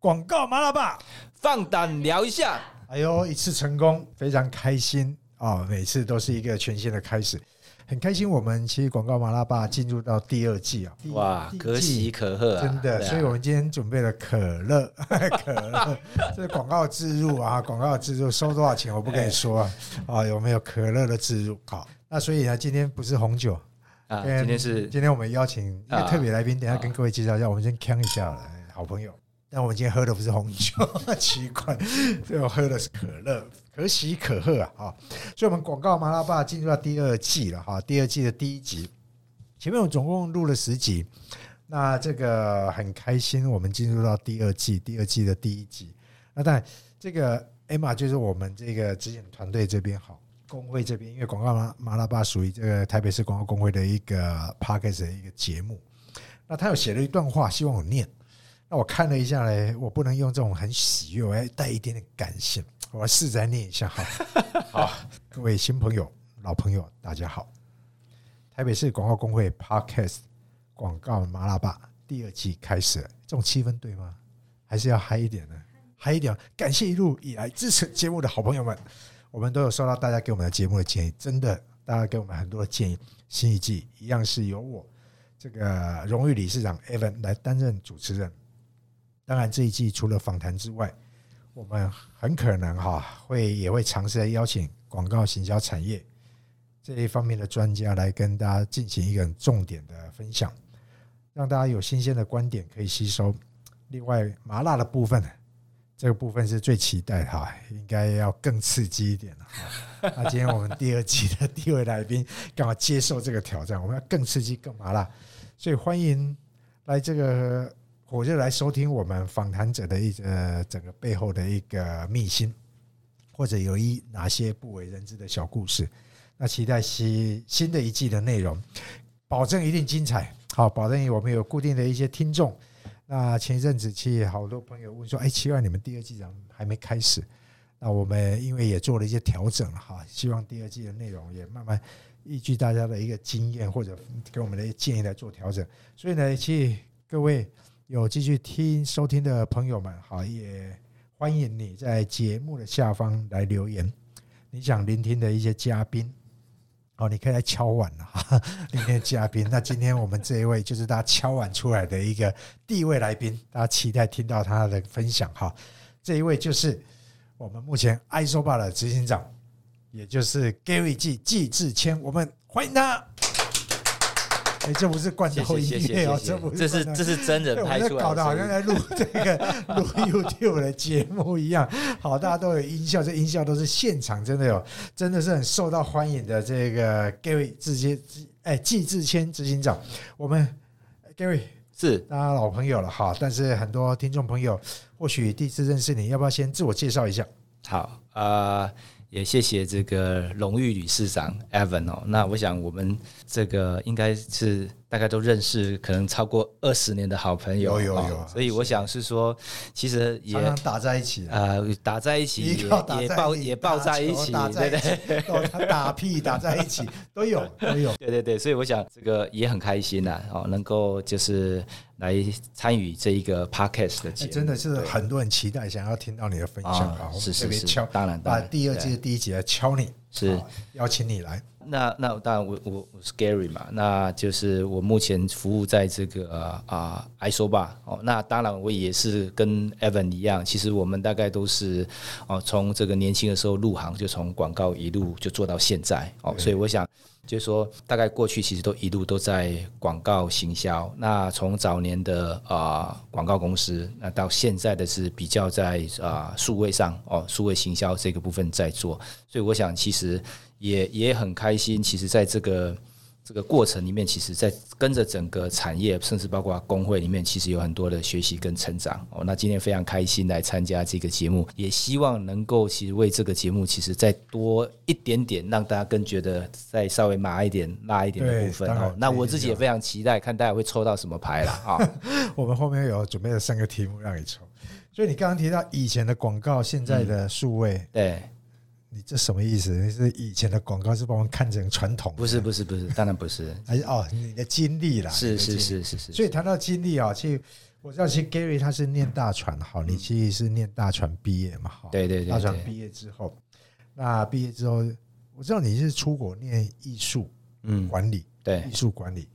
广告麻辣吧，放胆聊一下。哎呦，一次成功，非常开心啊！每次都是一个全新的开始，很开心。我们其实广告麻辣吧进入到第二季啊，哇，可喜可贺啊！真的，所以我们今天准备了可乐，可乐，这是广告植入啊，广告植入收多少钱我不跟你说啊，啊，有没有可乐的植入？好，那所以呢，今天不是红酒啊，今天是今天我们邀请一个特别来宾，等下跟各位介绍一下，我们先呛一下来，好朋友。但我们今天喝的不是红酒，奇怪，最后喝的是可乐，可喜可贺啊！哈，所以我们广告麻辣爸进入到第二季了哈，第二季的第一集，前面我总共录了十集，那这个很开心，我们进入到第二季，第二季的第一集。那但这个 Emma 就是我们这个执行团队这边好，工会这边，因为广告麻麻辣爸属于这个台北市广告工会的一个 p a r k a s 的一个节目，那他有写了一段话，希望我念。那我看了一下嘞，我不能用这种很喜悦，我要带一点点感性。我试着念一下哈。好，各位新朋友、老朋友，大家好。台北市广告工会 Podcast 广告麻辣吧第二季开始，这种气氛对吗？还是要嗨一点呢？嗨一点！感谢一路以来支持节目的好朋友们，我们都有收到大家给我们的节目的建议，真的，大家给我们很多的建议。新一季一样是由我这个荣誉理事长 Evan 来担任主持人。当然，这一季除了访谈之外，我们很可能哈会也会尝试来邀请广告行销产业这一方面的专家来跟大家进行一个重点的分享，让大家有新鲜的观点可以吸收。另外，麻辣的部分，这个部分是最期待哈，应该要更刺激一点了。那今天我们第二季的第一位来宾刚好接受这个挑战，我们要更刺激、更麻辣，所以欢迎来这个。我就来收听我们访谈者的一个整个背后的一个秘辛，或者有一哪些不为人知的小故事。那期待新新的一季的内容，保证一定精彩。好，保证我们有固定的一些听众。那前一阵子其实好多朋友问说：“哎，奇怪，你们第二季怎么还没开始？”那我们因为也做了一些调整哈，希望第二季的内容也慢慢依据大家的一个经验或者给我们的建议来做调整。所以呢，其实各位。有继续听收听的朋友们，好，也欢迎你在节目的下方来留言。你想聆听的一些嘉宾，哦，你可以来敲碗了哈。今天嘉宾，那今天我们这一位就是大家敲碗出来的一个第一位来宾，大家期待听到他的分享哈。这一位就是我们目前 i s o b a 的执行长，也就是 Gary 季季志谦，我们欢迎他。哎，这不是罐头音乐哦，这不是，这是这是真人拍出来，搞得好像在录这个 录 YouTube 的节目一样。好，大家都有音效，这音效都是现场，真的有，真的是很受到欢迎的。这个 Gary 直接，哎，季志谦执行长，我们 Gary 是大家老朋友了哈，但是很多听众朋友或许第一次认识你，要不要先自我介绍一下？好，呃。也谢谢这个荣誉理事长 Evan 哦，那我想我们这个应该是大概都认识，可能超过二十年的好朋友，有有有，所以我想是说，其实也打在一起啊，打在一起，也也抱也抱在一起，对对，打屁打在一起都有。都有，对对对，所以我想这个也很开心呐，哦，能够就是。来参与这一个 podcast 的节目，真的是很多人期待，想要听到你的分享啊！是是是，当然把第二季的第一集来敲你，是邀请你来。那那当然，我我我是 Gary 嘛，那就是我目前服务在这个啊 i s o 吧哦。那当然，我也是跟 Evan 一样，其实我们大概都是哦，从这个年轻的时候入行，就从广告一路就做到现在哦，所以我想。就是说，大概过去其实都一路都在广告行销。那从早年的啊广告公司，那到现在的是比较在啊数位上哦，数位行销这个部分在做。所以我想，其实也也很开心。其实在这个。这个过程里面，其实，在跟着整个产业，甚至包括工会里面，其实有很多的学习跟成长哦。那今天非常开心来参加这个节目，也希望能够其实为这个节目，其实再多一点点，让大家更觉得再稍微麻一点、辣一点的部分哦。那我自己也非常期待，看大家会抽到什么牌了啊！我们后面有准备了三个题目让你抽，所以你刚刚提到以前的广告，现在的数位，对。你这什么意思？你是以前的广告是把我们看成传统？不是不是不是，当然不是。还 是哦，你的经历啦。是是是是是。所以谈到经历啊，其实我我知道，其实 Gary 他是念大传，好，你其实是念大传毕业嘛，哈，对对对大传对毕业之后，那毕业之后，我知道你是出国念艺术嗯，管理，对艺，术管理，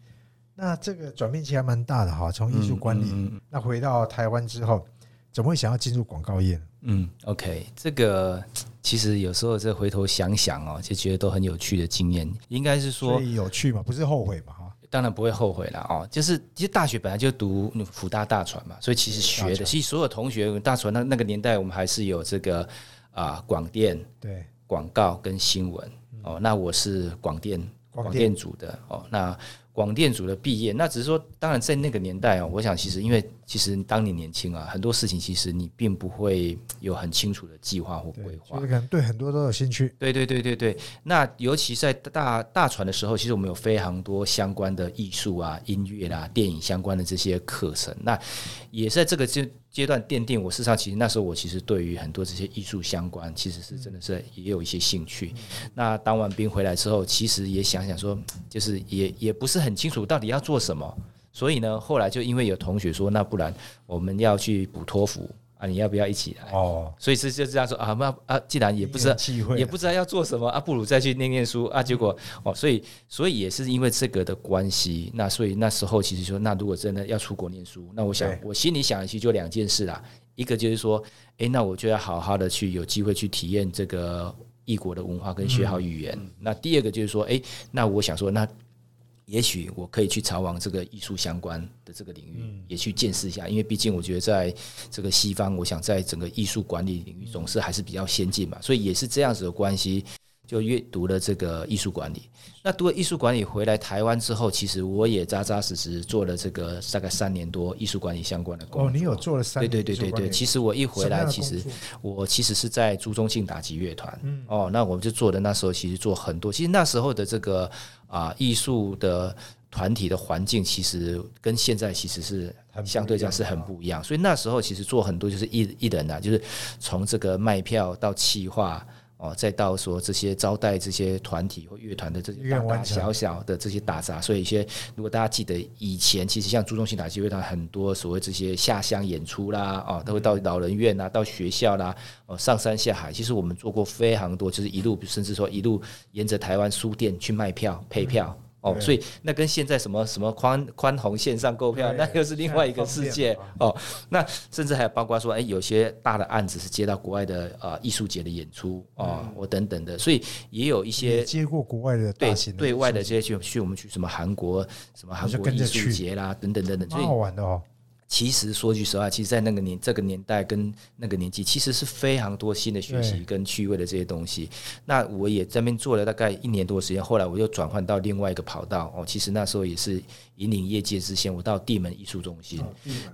那这个转变其实还蛮大的哈，从艺术管理，嗯嗯那回到台湾之后，怎么会想要进入广告业呢？嗯，OK，这个其实有时候这回头想想哦，就觉得都很有趣的经验。应该是说有趣嘛，不是后悔嘛，哈，当然不会后悔了哦。就是其实大学本来就读福大大船嘛，所以其实学的，其实所有同学大船那那个年代，我们还是有这个啊广电、对，广告跟新闻哦。那我是广电广广电电组的哦。那广电组的毕业，那只是说，当然在那个年代哦，我想其实因为其实当你年轻啊，很多事情其实你并不会有很清楚的计划或规，划就。是可能对很多都有兴趣，对对对对对，那尤其在大大船的时候，其实我们有非常多相关的艺术啊、音乐啦、电影相关的这些课程。那也是在这个阶阶段奠定我，事实上其实那时候我其实对于很多这些艺术相关，其实是真的是也有一些兴趣。那当完兵回来之后，其实也想想说，就是也也不是很清楚到底要做什么。所以呢，后来就因为有同学说，那不然我们要去补托福啊，你要不要一起来？哦，所以是就这样说啊，那啊，既然也不是因缘际会啊，也不知道要做什么啊，不如再去念念书啊。结果哦，所以所以也是因为这个的关系，那所以那时候其实说，那如果真的要出国念书，那我想我心里想的其实就两件事啦，一个就是说，诶，那我就要好好的去有机会去体验这个异国的文化跟学好语言。那第二个就是说，诶，那我想说，那也许我可以去朝往这个艺术相关的这个领域，也去见识一下，因为毕竟我觉得在这个西方，我想在整个艺术管理领域总是还是比较先进嘛，所以也是这样子的关系，就阅读了这个艺术管理。那读了艺术管理回来台湾之后，其实我也扎扎实实做了这个大概三年多艺术管理相关的工作。哦，你有做了三对年对对对对，艺术管理其实我一回来，其实我其实是在朱宗庆打击乐团，嗯哦，那我们就做的那时候其实做很多，其实那时候的这个啊艺术的团体的环境，其实跟现在其实是相对讲是很不一样，所以那时候其实做很多就是一一人啊，就是从这个卖票到企划。哦，再到说这些招待这些团体或乐团的这些大大小小的这些打杂，所以一些如果大家记得以前，其实像朱宗庆打击乐团很多所谓这些下乡演出啦，哦，都会到老人院啊，到学校啦，哦，上山下海。其实我们做过非常多，就是一路甚至说一路沿着台湾书店去卖票配票。哦，所以那跟现在什么什么宽宽宏线上购票，那又是另外一个世界哦。那甚至还有包括说，哎，有些大的案子是接到国外的呃艺术节的演出哦，我等等的，所以也有一些接过国外的对对外的这些去去我们去什么韩国什么韩国艺术节啦等等等等，所蛮以好玩的哦。其实说句实话，其实，在那个年这个年代跟那个年纪，其实是非常多新的学习跟趣味的这些东西。那我也在那边做了大概一年多的时间，后来我又转换到另外一个跑道哦。其实那时候也是引领业界之先，我到地门艺术中心。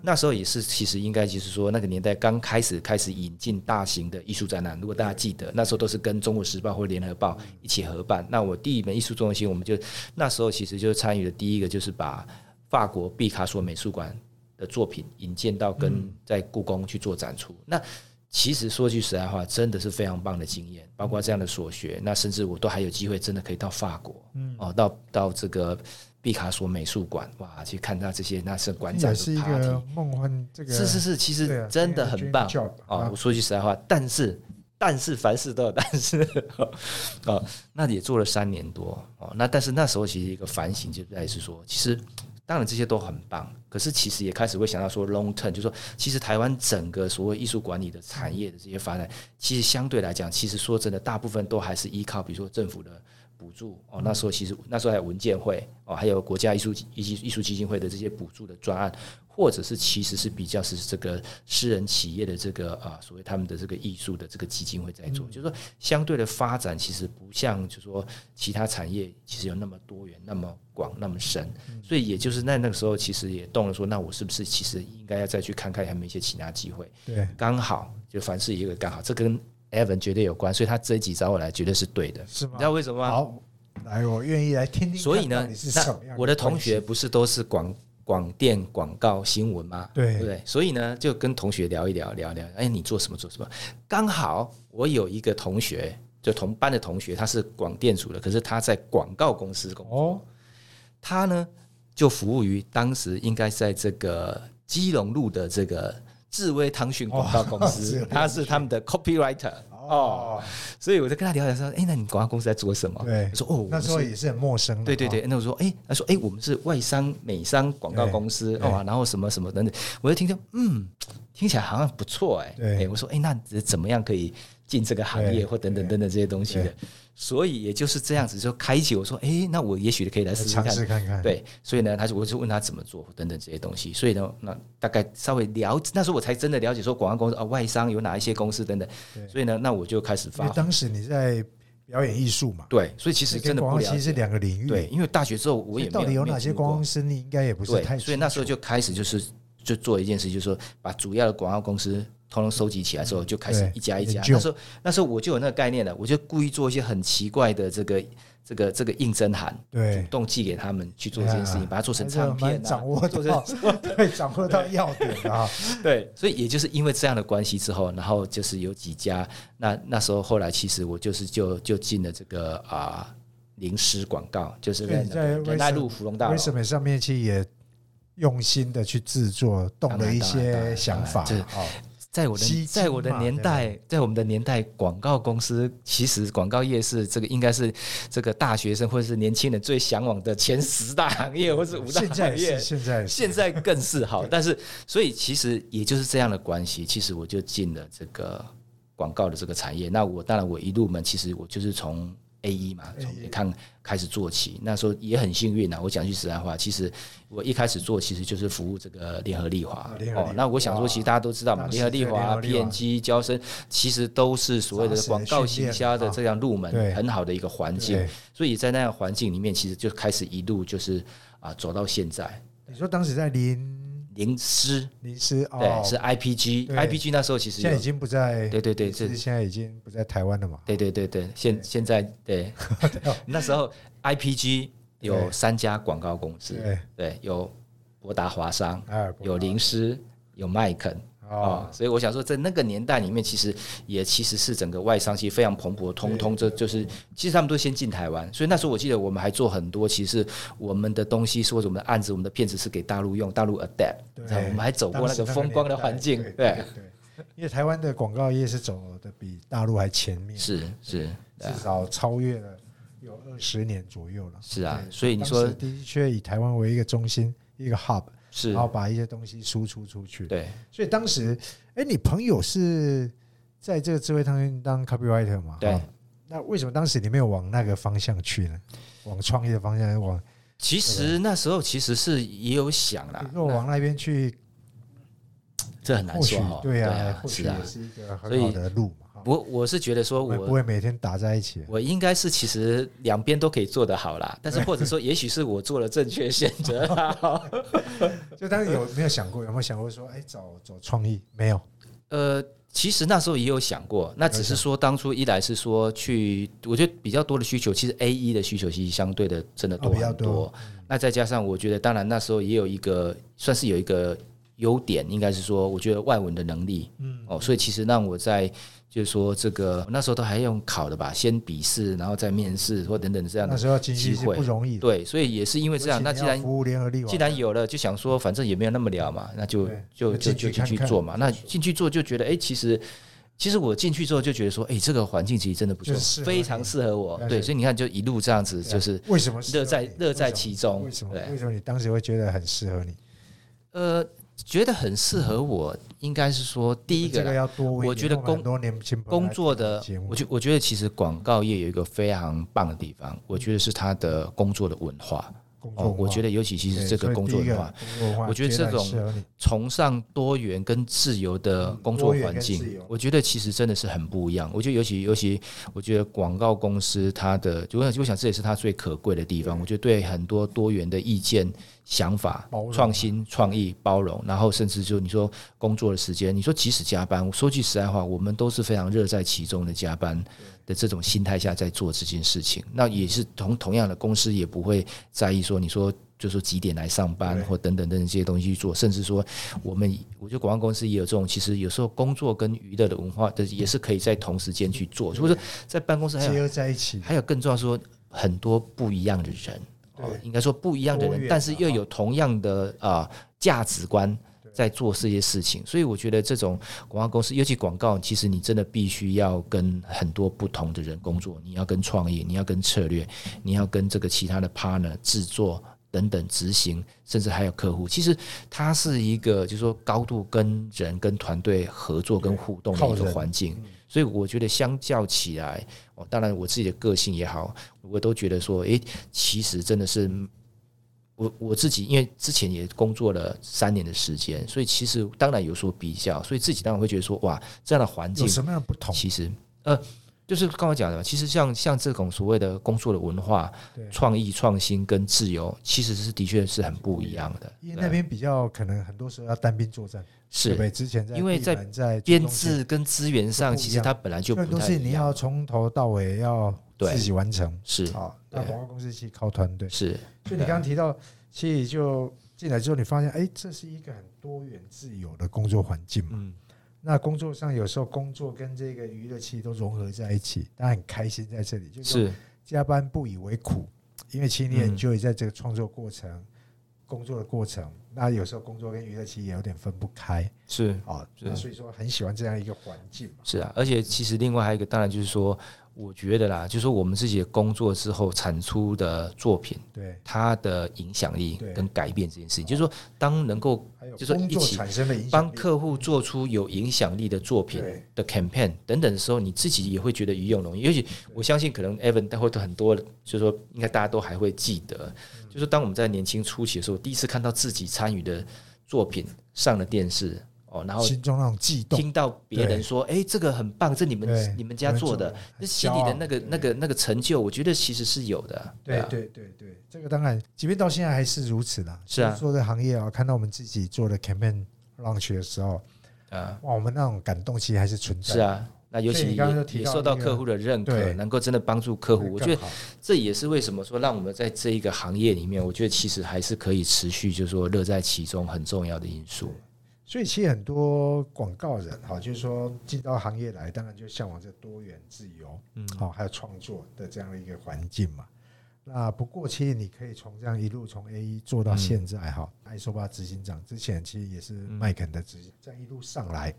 那时候也是，其实应该就是说，那个年代刚开始开始引进大型的艺术展览。如果大家记得，那时候都是跟《中国时报》或《联合报》一起合办。那我第一门艺术中心，我们就那时候其实就参与的第一个就是把法国毕卡索美术馆的作品引荐到跟在故宫去做展出。那其实说句实在话，真的是非常棒的经验，包括这样的所学，那甚至我都还有机会真的可以到法国，哦，到到这个毕卡索美术馆，哇，去看他这些那是馆长的也是一 party 个梦幻，这个是是是，其实真的很棒哦啊。我说句实在话，但是但是凡事都有但是 哦，那也做了三年多哦。那但是那时候其实一个反省就在于是说，其实当然这些都很棒，可是其实也开始会想到说 long term，就是说其实台湾整个所谓艺术管理的产业的这些发展，其实相对来讲，其实说真的，大部分都还是依靠比如说政府的。补助哦，那时候其实那时候还有文件会哦，还有国家艺术艺术艺术基金会的这些补助的专案，或者是其实是比较是这个私人企业的这个啊，所谓他们的这个艺术的这个基金会在做，就是说相对的发展其实不像就是说其他产业其实有那么多元、那么广、那么深，所以也就是那那个时候其实也动了说，那我是不是其实应该要再去看看有没有一些其他机会？对，刚好就凡事一个刚好，这跟 Evan 绝对有关，所以他这一集找我来绝对是对的，是吗？你知道为什么吗？好，来，我愿意来听听所以呢那我的同学不是都是广广电、广告、新闻吗？对不对？所以呢，就跟同学聊一聊，聊一聊。哎，你做什么做什么？刚好我有一个同学，就同班的同学，他是广电组的，可是他在广告公司工作。哦，他呢就服务于当时应该在这个基隆路的这个智威汤讯广告公哦 司他是他们的 copywriter 哦，所以我就跟他聊聊说，哎，那你广告公司在做什么？对我说哦，那时候也是很陌生对对对，那我说，哎、他说，哎、我们是外商、美商广告公司对哦，然后什么什么等等，我就听着，嗯，听起来好像不错哎、我说，哎、那怎么样可以进这个行业或等等等等这些东西的？对？所以也就是这样子，就开启我说，哎、那我也许可以来试试尝看。试看。看，对，所以呢，他就我就问他怎么做等等这些东西，所以呢，那大概稍微了那时候我才真的了解说广告公司啊、外商有哪一些公司等等。对，所以呢，那我就开始因发为当时你在表演艺术嘛，对，所以其实真的不了广告其实是，两个领域，对，因为大学之后我也到底有哪些广告公司，你应该也不是对，太，所以那时候就开始就是就做一件事，就是说把主要的广告公司通通收集起来之后，就开始一家一家。那时候那时候我就有那个概念了，我就故意做一些很奇怪的这个这个这个应征函，对。主动寄给他们去做这件事情，啊把它做成唱片啊，掌握 对，掌握到要点啊，对，所以也就是因为这样的关系之后，然后就是有几家，那那时候后来其实我就是就就进了这个啊。零食广告就是在仁爱路芙蓉大楼。为，什么上面其实也用心的去制作，动了一些想法当然哦，在我的在我的年代，在我们的年代，广告公司其实广告业是这个应该是这个大学生或者是年轻人最向往的前十大行业或是五大行业。现在是 现在更是好，但是所以其实也就是这样的关系，其实我就进了这个广告的这个产业。那我当然我一入门，其实我就是从 A 一嘛，从看开始做起。那时候也很幸运啊，我讲句实在话，其实我一开始做其实就是服务这个联合利华哦。那我想说，其实大家都知道嘛，联合利华、对联合利华 PNG、交生，其实都是所谓的广告训练行销的啊这样入门很好的一个环境。所以在那样环境里面，其实就开始一路就是啊走到现在。你说当时在林灵师。林师对哦，是 IPG 对。IPG 那时候其实现在已经不在，对对对是现在已经不在台湾了嘛，对对对对，现现在 对，那时候 IPG 有三家广告公司，对，对，有博达华商，哎，有灵师，有麦肯。哦哦，，所以我想说，在那个年代里面，其实也其实是整个外商其实非常蓬勃，通通这就是，其实他们都先进台湾，所以那时候我记得我们还做很多，其实我们的东西是或者我们的案子、我们的片子是给大陆用，大陆 adapt，我们还走过那个风光的环境，对因为台湾的广告业是走的比大陆还前面，是是，至少超越了有二十年左右了。是啊所以你说的确以台湾为一个中心，一个 hub，是然，后把一些东西输出出去。对，所以当时，哎，你朋友是在这个智慧汤圆当 copywriter 嘛？对哈那为什么当时你没有往那个方向去呢？往创业的方向，往其实那时候其实是也有想啦如，果往那边去，这很难说哈，对啊啊，，或许是啊也，是一个很好的路嘛。哈我我是觉得说我们不会每天打在一起。我应该是其实两边都可以做得好啦，但是或者说也许是我做了正确选择啦。就当时有没有想过，有没有想过说，哎，找找创意？没有，呃，其实那时候也有想过，那只是说当初一来是说去，我觉得比较多的需求，其实 A 一的需求其实相对的真的多很多。多那再加上我觉得，当然那时候也有一个算是有一个优点，应该是说，我觉得外文的能力，嗯，哦，所以其实让我在就是说这个那时候都还用考的吧，先笔试，然后再面试或等等这样的那时候经济是机会不容易的。对，所以也是因为这样，那既然服务联合利，既然有了，就想说反正也没有那么了嘛，那就就就就就进进去做嘛。那进去做就觉得，哎，其实其实我进去之后就觉得说，哎，这个环境其实真的不错非常适合我。对对，所以你看，就一路这样子，就是为什么乐在乐在其中为什么？对为什么你当时会觉得很适合你？呃，觉得很适合我，应该是说第一这个。我觉得工工作的我觉我觉得其实广告业有一个非常棒的地方，我觉得是它的工作的文化。哦，我觉得得尤其其实这个工作的话，，我觉得这种崇尚多元跟自由的工作环境，我觉得其实真的是很不一样。我觉得尤其尤其，我觉得广告公司它的，我想我想这也是它最可贵的地方。我觉得对很多多元的意见、想法、创新、创意、包容，然后甚至就你说工作的时间，你说即使加班，我说句实在话，我们都是非常乐在其中的加班的这种心态下在做这件事情。那也是同同样的公司也不会在意说你说。就说几点来上班或等等等等这些东西去做，甚至说我们我觉得广告公司也有这种，其实有时候工作跟娱乐的文化的也是可以在同时间去做，所以说在办公室还有在一起，还有更重要说很多不一样的人，哦，应该说不一样的人，但是又有同样的啊价值观在做这些事情。所以我觉得这种广告公司，尤其广告，其实你真的必须要跟很多不同的人工作，你要跟创业，你要跟策略，你要跟这个其他的 partner 制作。等等，执行，甚至还有客户，其实它是一个，就是说高度跟人、跟团队合作、跟互动的一个环境。所以我觉得，相较起来，哦，当然我自己的个性也好，我都觉得说，诶，其实真的是我我自己，因为之前也工作了三年的时间，所以其实当然有所比较，所以自己当然会觉得说，哇，这样的环境有什么样不同？其实，呃。就是刚刚讲的，其实像像这种所谓的工作的文化、创意创新跟自由，其实是的确是很不一样的。因为那边比较可能很多时候要单兵作战，是对？之前在因为在在编制跟资源上，其实它本来就不都是你要从头到尾要自己完成，是啊。那广告公司其实靠团队，是。就你刚刚提到，其实就进来之后，你发现，哎，这是一个很多元自由的工作环境嘛。那工作上有时候工作跟这个娱乐期都融合在一起，大家很开心在这里，就是加班不以为苦，因为七年就会在这个创作过程、工作的过程，那有时候工作跟娱乐其实也有点分不开，是啊，所以说很喜欢这样一个环境。是啊，而且其实另外还有一个，当然就是说。我觉得啦，就是我们自己的工作之后产出的作品，对它的影响力跟改变这件事情，就是说，当能够就是说一起帮客户做出有影响力的作品的 campaign 等等的时候，你自己也会觉得鱼有龙。尤其我相信，可能 Evan 待会都很多，就是说，应该大家都还会记得，就是当我们在年轻初期的时候，第一次看到自己参与的作品上了电视。哦，然后心中那种悸动，听到别人说：“哎，这个很棒，这你们你们家做的，那心里的那个那个那个成就，我觉得其实是有的。”对对对对，这个当然，即便到现在还是如此的。是啊，做的行业啊，看到我们自己做的 campaign launch 的时候，啊，哇，我们那种感动其实还是存在。是啊，那尤其也受到客户的认可，能够真的帮助客户，我觉得这也是为什么说让我们在这一个行业里面，我觉得其实还是可以持续，就是说乐在其中很重要的因素。所以其实很多广告人哈，就是说进到行业来，当然就向往这多元自由，嗯，好，还有创作的这样的一个环境嘛。那不过其实你可以从这样一路从 A 一做到现在哈，爱说巴执行长之前其实也是麦肯的执行，这样一路上来，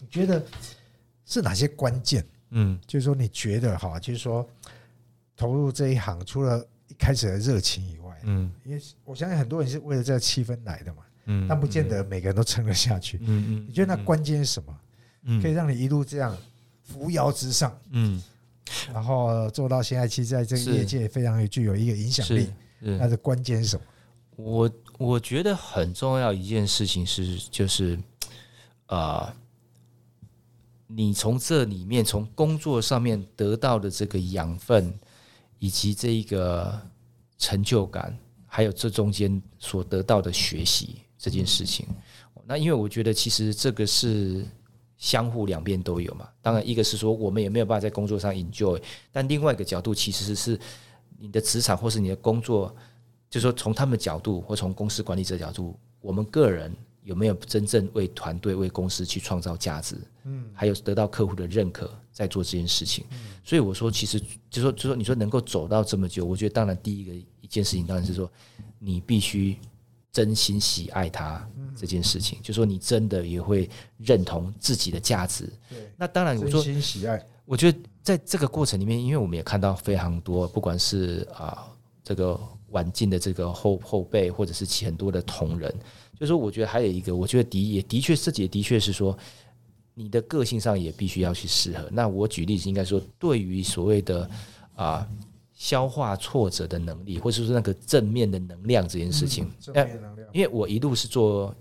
你觉得是哪些关键？嗯，就是说你觉得哈，就是说投入这一行，除了一开始的热情以外，嗯，因为我相信很多人是为了这个气氛来的嘛。嗯，但不见得每个人都撑得下去。嗯嗯，你觉得那关键是什么？嗯，可以让你一路这样扶摇直上。嗯，然后做到现在，其实在这个业界非常具有一个影响力。那的关键是什么？我我觉得很重要一件事情是，就是啊，你从这里面从工作上面得到的这个养分，以及这一个成就感，还有这中间所得到的学习。这件事情，那因为我觉得其实这个是相互两边都有嘛。当然，一个是说我们也没有办法在工作上 enjoy，但另外一个角度其实是你的职场或是你的工作，就是说从他们角度或从公司管理者角度，我们个人有没有真正为团队、为公司去创造价值？嗯，还有得到客户的认可，在做这件事情。所以我说，其实就说就说你说能够走到这么久，我觉得当然第一个一件事情当然是说你必须。真心喜爱他这件事情，就说你真的也会认同自己的价值。对，那当然我说真心喜爱。我觉得在这个过程里面，因为我们也看到非常多，不管是啊这个晚进的这个后后辈，或者是其很多的同仁，就说我觉得还有一个，我觉得的也的确自己也的确是说，你的个性上也必须要去适合。那我举例子，应该说对于所谓的啊。消化挫折的能力，或者说那个正面的能量这件事情，正面能量。因为我一路是做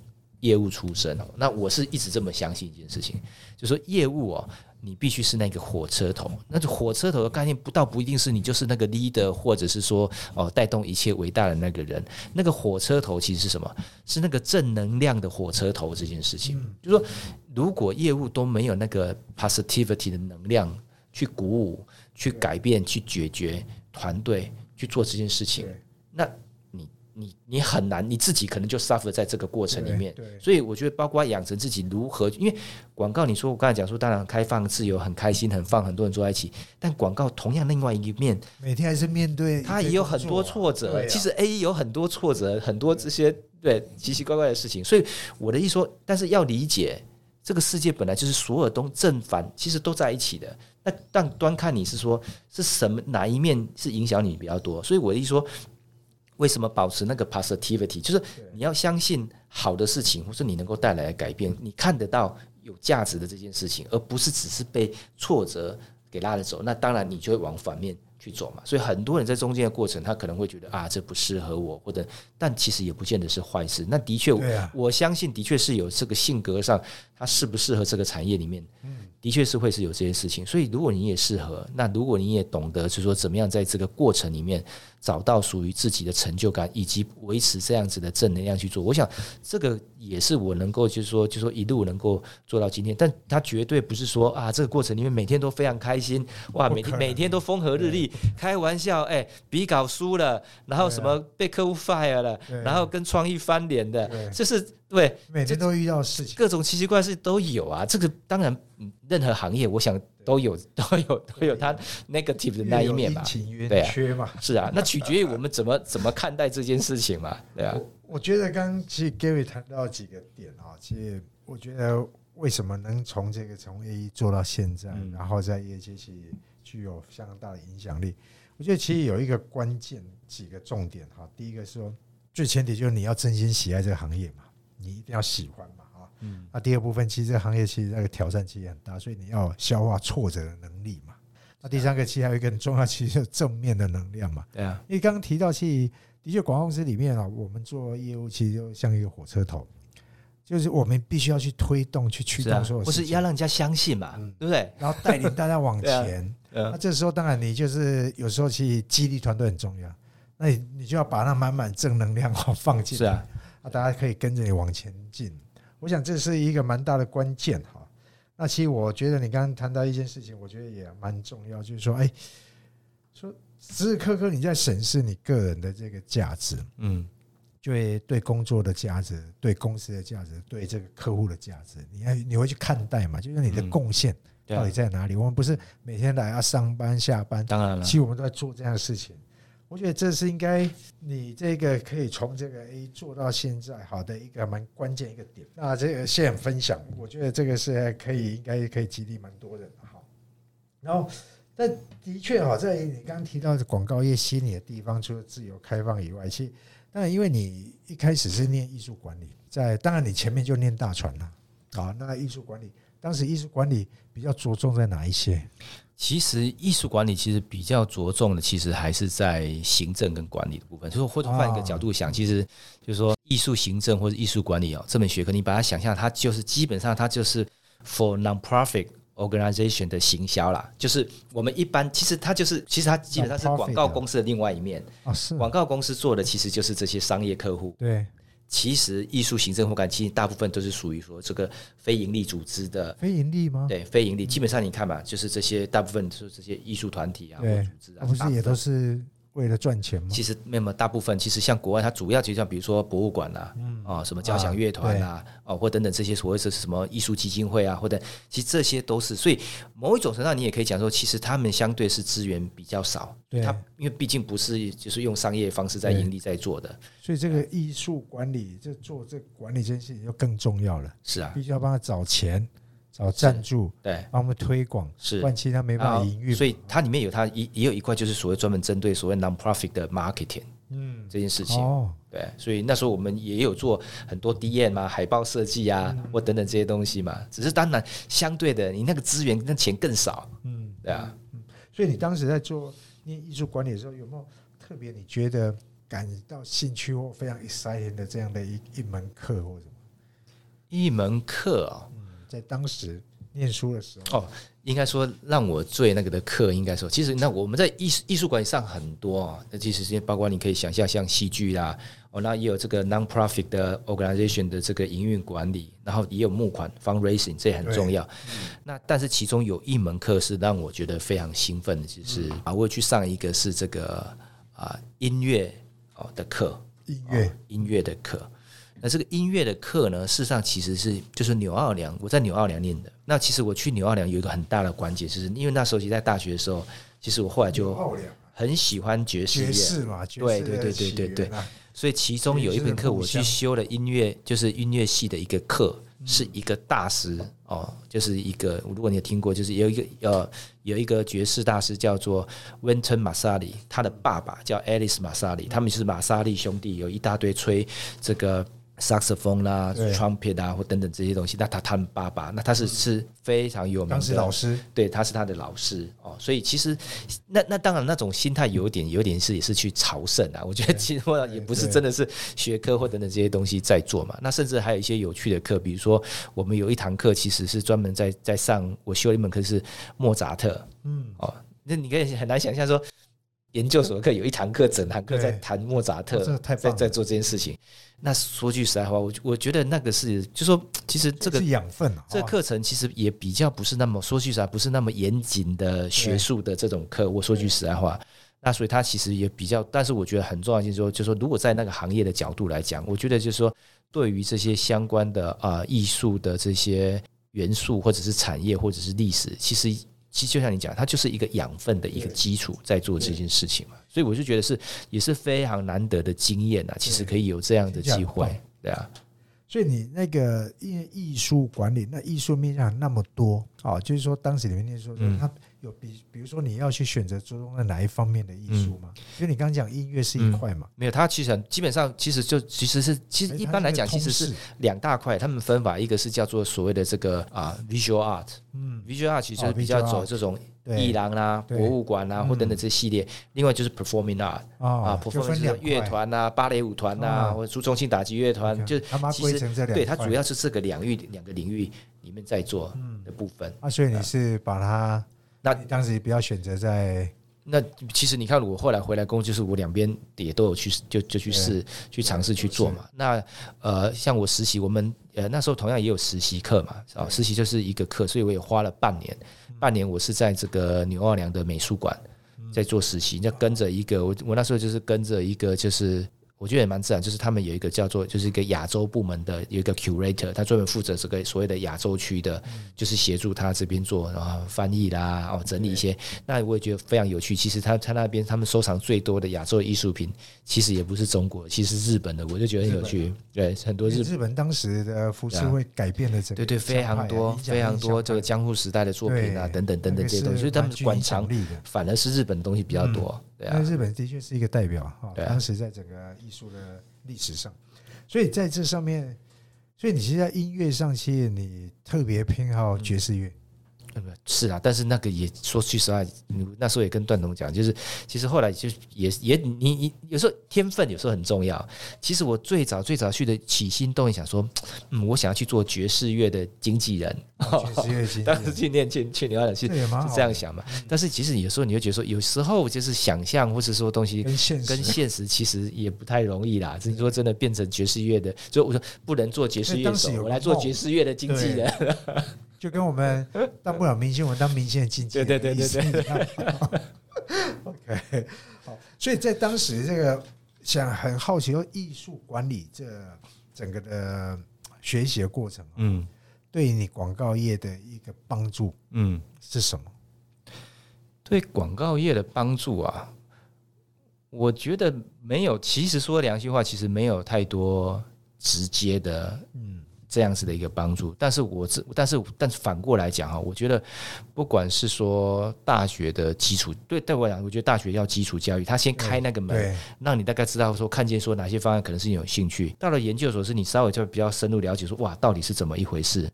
业务出身哦，那我是一直这么相信一件事情，就说业务哦，你必须是那个火车头。那就火车头的概念，不到不一定是你就是那个 leader，或者是说哦带动一切伟大的那个人。那个火车头其实是什么？是那个正能量的火车头这件事情。就说如果业务都没有那个 positivity 的能量去鼓舞、去改变、去解决。团队去做这件事情，那你你你很难，你自己可能就 suffer 在这个过程里面。所以我觉得，包括养成自己如何，因为广告，你说我刚才讲说，当然开放、自由、很开心、很放，很多人坐在一起。但广告同样另外一面，每天还是面对，他也有很多挫折。其实 A 有很多挫折，很多这些对奇奇怪怪的事情。所以我的意思说，但是要理解这个世界本来就是所有东正反其实都在一起的。那但端看你是说是什么哪一面是影响你比较多。所以我的意思说，为什么保持那个 positivity，就是你要相信好的事情，或是你能够带来改变，你看得到有价值的这件事情，而不是只是被挫折给拉着走。那当然你就会往反面。去走嘛，所以很多人在中间的过程，他可能会觉得啊，这不适合我，或者，但其实也不见得是坏事。那的确，我相信的确是有这个性格上，他适不适合这个产业里面，的确是会是有这件事情。所以，如果你也适合，那如果你也懂得，就是说怎么样在这个过程里面找到属于自己的成就感，以及维持这样子的正能量去做，我想这个也是我能够就是说，就是说一路能够做到今天。但他绝对不是说啊，这个过程里面每天都非常开心，哇，每天每天都风和日丽。开玩笑，哎，笔稿输了，然后什么被客户 fire 了，然后跟创意翻脸的，就是对，每天都遇到事情，各种奇奇怪事都有啊。这个当然，任何行业我想都有，都有都有它 negative 的那一面嘛，对啊，嘛，是啊，那取决于我们怎么怎么看待这件事情嘛，对啊。我觉得刚刚其实 Gary 谈到几个点啊，其实我觉得为什么能从这个从 A 做到现在，然后在业界去。具有相当大的影响力，我觉得其实有一个关键几个重点哈。第一个是说，最前提就是你要真心喜爱这个行业嘛，你一定要喜欢嘛啊。嗯。那第二部分，其实这个行业其实那个挑战其实很大，所以你要消化挫折的能力嘛。那第三个其实还有一个很重要，其实正面的能量嘛。对啊。因为刚刚提到，其实的确广告公司里面啊，我们做业务其实就像一个火车头。就是我们必须要去推动、去驱动，说不是要让人家相信嘛，对不对？然后带领大家往 前。那这时候当然你就是有时候去激励团队很重要。那你你就要把那满满正能量放进，是大家可以跟着你往前进。我想这是一个蛮大的关键哈。那其实我觉得你刚刚谈到一件事情，我觉得也蛮重要，就是说，哎，说时时刻刻你在审视你个人的这个价值，嗯。就会对工作的价值、对公司的价值、对这个客户的价值，你要你会去看待嘛？就是你的贡献到底在哪里？我们不是每天来要上班下班，当然了，其实我们都在做这样的事情。我觉得这是应该你这个可以从这个 A 做到现在好的一个蛮关键一个点。那这个现分享，我觉得这个是可以应该可以激励蛮多人的哈。然后，但的确哈，在你刚刚提到的广告业吸引的地方，除了自由开放以外，其实。那因为你一开始是念艺术管理，在当然你前面就念大传了啊。那艺术管理当时艺术管理比较着重在哪一些？其实艺术管理其实比较着重的，其实还是在行政跟管理的部分。所以或者换一个角度想，其实就是说艺术行政或者艺术管理哦，这门学科你把它想象，它就是基本上它就是 for non-profit。organization 的行销啦，就是我们一般其实它就是其实它基本上是广告公司的另外一面广告公司做的其实就是这些商业客户。对，其实艺术行政或感其实大部分都是属于说这个非盈利组织的。非盈利吗？对，非盈利，基本上你看嘛，就是这些大部分是这些艺术团体啊或组织啊，不是也都是。为了赚钱吗？其实那么，大部分其实像国外，它主要就像比如说博物馆呐，啊，什么交响乐团呐，哦，或等等这些所谓是什么艺术基金会啊，或者其实这些都是，所以某一种程度上你也可以讲说，其实他们相对是资源比较少，对，他因为毕竟不是就是用商业方式在盈利在做的，所以这个艺术管理这做这管理这件事情就更重要了，是啊，必须要帮他找钱。找赞助，对，帮我们推广，是，万期他没办法营运，所以它里面有它也也有一块，就是所谓专门针对所谓 non-profit 的 marketing，嗯，这件事情，哦，对，所以那时候我们也有做很多 DM 嘛，海报设计啊，或等等这些东西嘛，只是当然相对的，你那个资源那钱更少，嗯，对啊，嗯，所以你当时在做念艺术管理的时候，有没有特别你觉得感到兴趣或非常 exciting 的这样的一一门课或什么？一门课啊。在当时念书的时候，哦，应该说让我最那个的课，应该说，其实那我们在艺术艺术馆上很多啊，那其实包括你可以想象像戏剧啦，哦，那也有这个 non-profit 的 organization 的这个营运管理，然后也有募款 fundraising，这也很重要。那但是其中有一门课是让我觉得非常兴奋的，就是啊，我去上一个是这个啊音乐哦的课，音乐。音乐的课。那这个音乐的课呢，事实上其实是就是纽奥良，我在纽奥良念的。那其实我去纽奥良有一个很大的关键，就是因为那时候其实在大学的时候，其实我后来就很喜欢爵士乐，爵士嘛，爵士对对对对对对所以其中有一门课我去修了音乐，就是音乐系的一个课，是一个大师哦，就是一个如果你有听过，就是有一个呃有一个爵士大师叫做 Wynton Marsalis，他的爸爸叫 Alice Marsalis，他们就是马萨利兄弟，有一大堆吹这个。萨克斯风啦、对。trumpet 啊，或等等这些东西，那他他们爸爸，那他是是非常有名当时的老师。对，他是他的老师哦，所以其实那那当然那种心态有点有点是也是去朝圣啊，我觉得其实或也不是真的是学科或等等这些东西在做嘛。那甚至还有一些有趣的课，比如说我们有一堂课其实是专门在在上，我修了一门课是莫扎特。嗯，哦，那你可以很难想象说。研究所课有一堂课，整堂课在对谈莫扎特在在做这件事情。那说句实在话，我我觉得那个是，就说其实这个是养分啊，这个课程其实也比较不是那么说句实在，不是那么严谨的学术的这种课。我说句实在话，那所以它其实也比较，但是我觉得很重要，就是说，就是说，如果在那个行业的角度来讲，我觉得就是说，对于这些相关的啊、呃艺术的这些元素，或者是产业，或者是历史，其实其实就像你讲，它就是一个养分的一个基础，在做这件事情嘛。所以我就觉得是也是非常难得的经验啊，其实可以有这样的机会对啊。所以你那个因为艺术管理，那艺术面向那么多啊，就是说当时里面念说，嗯。他有比比如说你要去选择注重在哪一方面的艺术嘛？因为你刚刚讲音乐是一块嘛，没有，它其实很基本上其实就其实是其实哎一般来讲其实是两大块，他们分法一个是叫做所谓的这个啊 visual art，嗯，visual art 其实就是哦比较走这种艺廊啦、对。博物馆啦嗯。或等等这系列，另外就是 performing art 啊啊，，performing 乐，团呐、芭蕾舞团呐，啊或者重庆打击乐团，就他妈其实对它主要是这个两域两个领域里面在做嗯的部分。啊，所以你是把它，那你当时不要选择在那其实你看，我后来回来工作，就是我两边也都有去，就就去试，去尝试去做嘛。那呃，像我实习，我们呃那时候同样也有实习课嘛，啊，实习就是一个课，所以我也花了半年，半年我是在这个纽奥良的美术馆在做实习，就跟着一个我我那时候就是跟着一个就是。我觉得也蛮自然，就是他们有一个叫做就是一个亚洲部门的有一个 curator，他专门负责这个所谓的亚洲区的，就是协助他这边做然后翻译啦，哦整理一些。那我也觉得非常有趣。其实他他那边他们收藏最多的亚洲艺术品，其实也不是中国，其实是日本的，我就觉得很有趣。对，很多日日本当时的服饰会改变了整个对对非常多非常多这个江户时代的作品啊等等等等这些东西，所以他们馆藏。反而是日本的东西比较多。对啊，那日本的确是一个代表啊。当时在整个艺术的历史上，所以在这上面，所以你其实在音乐上，其实你特别偏好爵士乐，是啊，但是那个也说句实话，那时候也跟段总讲，就是其实后来就也也你你有时候天分有时候很重要。其实我最早最早去的起心动念想说，嗯，我想要去做爵士乐的经纪人，爵士乐经纪当时，去念去去牛耳去是这样想嘛。但是其实有时候你会觉得说，有时候就是想象或者说东西跟现实跟现实其实也不太容易啦。你说真的变成爵士乐的，所以我说不能做爵士乐手我来做爵士乐的经纪人。就跟我们当不了明星，我们当明星的经纪人对对对对对对。OK，好，所以在当时这个想很好奇，说艺术管理这整个的学习的过程，嗯对你广告业的一个帮助嗯。是什么？对广告业的帮助啊，我觉得没有。其实说良心话，其实没有太多直接的嗯，这样子的一个帮助。但是我这，但是但是反过来讲哈，我觉得不管是说大学的基础，对对我来讲，我觉得大学要基础教育，他先开那个门，让你大概知道说看见说哪些方案可能是你有兴趣。到了研究所，是你稍微就比较深入了解说哇，到底是怎么一回事。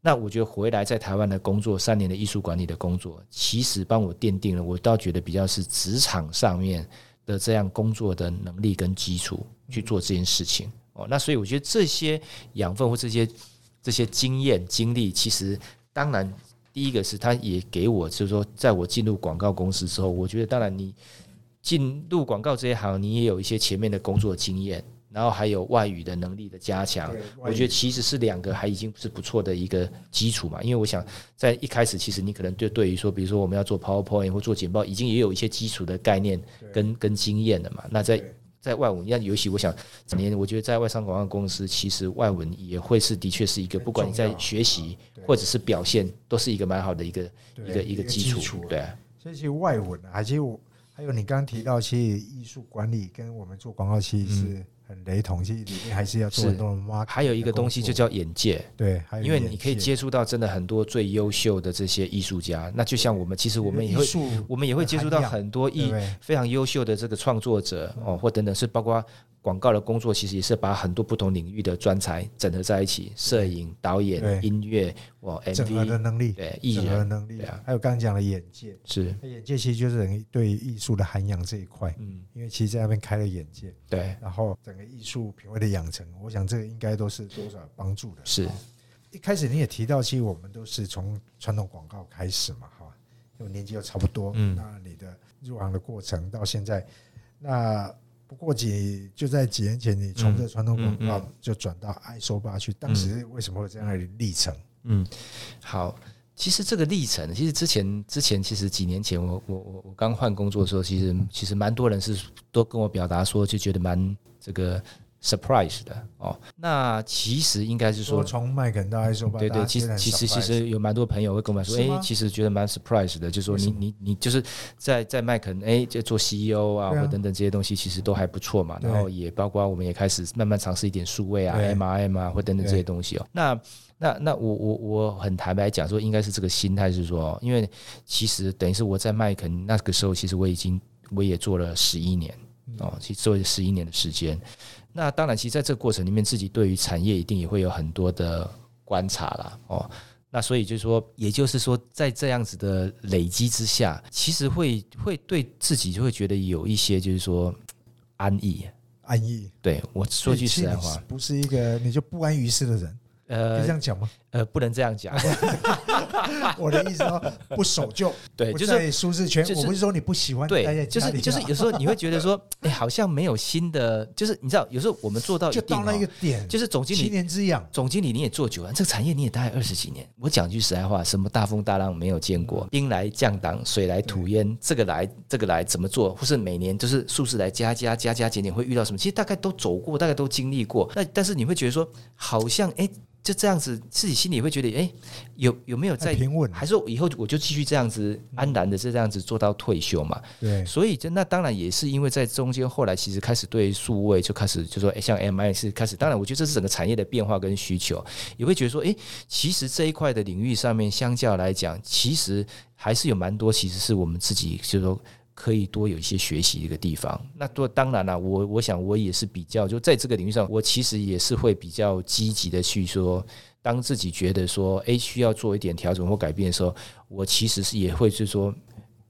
那我觉得回来在台湾的工作三年的艺术管理的工作，其实帮我奠定了我倒觉得比较是职场上面的这样工作的能力跟基础去做这件事情哦。那所以我觉得这些养分或这些这些经验经历，其实当然第一个是他也给我就是说，在我进入广告公司之后，我觉得当然你进入广告这一行，你也有一些前面的工作经验，然后还有外语的能力的加强，我觉得其实是两个还已经是不错的一个基础嘛。因为我想在一开始，其实你可能对对于说，比如说我们要做 PowerPoint 或做简报，已经也有一些基础的概念跟跟经验了嘛。那在对在外文，那尤其我想，整年我觉得在外商广告公司，其实外文也会是的确是一个，不管你在学习或者是表现，都是一个蛮好的一个一个一个基础。对啊，所以其实外文啊，其实我还有你刚刚提到，其实艺术管理跟我们做广告其实是很雷同，其实里面还是要做还有一个东西就叫眼界。对，还有因为你可以接触到真的很多最优秀的这些艺术家，那就像我们，其实我们也会我们也会接触到很多艺非常优秀的这个创作者哦，或等等，是包括广告的工作，其实也是把很多不同领域的专才整合在一起，摄影、导演、音乐、哦整合的能力，对艺整合的能力。啊，还有刚刚讲的眼界，是，眼界其实就是等于对艺术的涵养这一块，嗯，因为其实在那边开了眼界，对，然后整个艺术品味的养成，我想这个应该都是多少有帮助的。是。哦一开始你也提到，其实我们都是从传统广告开始嘛，哈，因为年纪又差不多，嗯。那你的入行的过程到现在，那不过几就在几年前，你从这传统广告就转到爱收吧去，当时为什么会有这样的历程？嗯，好。其实这个历程，其实之前之前其实几年前我我我我刚换工作的时候，其实其实蛮多人是都跟我表达说，就觉得蛮这个 surprise 的哦。那其实应该是说说，从麦肯大家觉得很其实其实其实有蛮多朋友会跟我们说，哎，其实觉得蛮 surprise 的，就是说你你你就是在在麦肯哎，就做 CEO 啊，啊或等等这些东西，其实都还不错嘛。然后也包括我们也开始慢慢尝试一点数位啊、MRM 啊，或等等这些东西哦。那那那我我我很坦白讲说，应该是这个心态是说，因为其实等于是我在麦肯那个时候，其实我已经我也做了十一年哦，其实做了十一年的时间。那当然，其实在这个过程里面，自己对于产业一定也会有很多的观察啦哦。那所以就是说，也就是说，在这样子的累积之下，其实会会对自己就会觉得有一些就是说安逸。安逸。对我说句其实在话，不是一个你就不安于世的人，可以这呃样讲吗？呃，不能这样讲。我的意思说，不守旧，对，不就是舒适圈。就是我不是说你不喜欢对，就是就是有时候你会觉得说，哎，好像没有新的，就是你知道，有时候我们做到一定就到那个哦，点，就是总经理七年之痒。总经理你也做久了，这个产业你也大概二十几年。我讲句实在话，什么大风大浪没有见过，兵来将挡，水来土掩，这个来这个来怎么做，或是每年就是数字来加加加加减减会遇到什么，其实大概都走过，大概都经历过。那但是你会觉得说，好像哎。就这样子，自己心里会觉得，哎，有有没有在太平稳还是以后我就继续这样子安然的是这样子做到退休嘛？对，所以，就那当然也是因为在中间，后来其实开始对数位就开始就说，哎，像 MI 是开始，当然我觉得这是整个产业的变化跟需求，也会觉得说，哎，其实这一块的领域上面，相较来讲，其实还是有蛮多，其实是我们自己就是说可以多有一些学习的一个地方。那多当然了，我我想我也是比较，就在这个领域上，我其实也是会比较积极的去说。当自己觉得说，哎，需要做一点调整或改变的时候，我其实是也会就是说，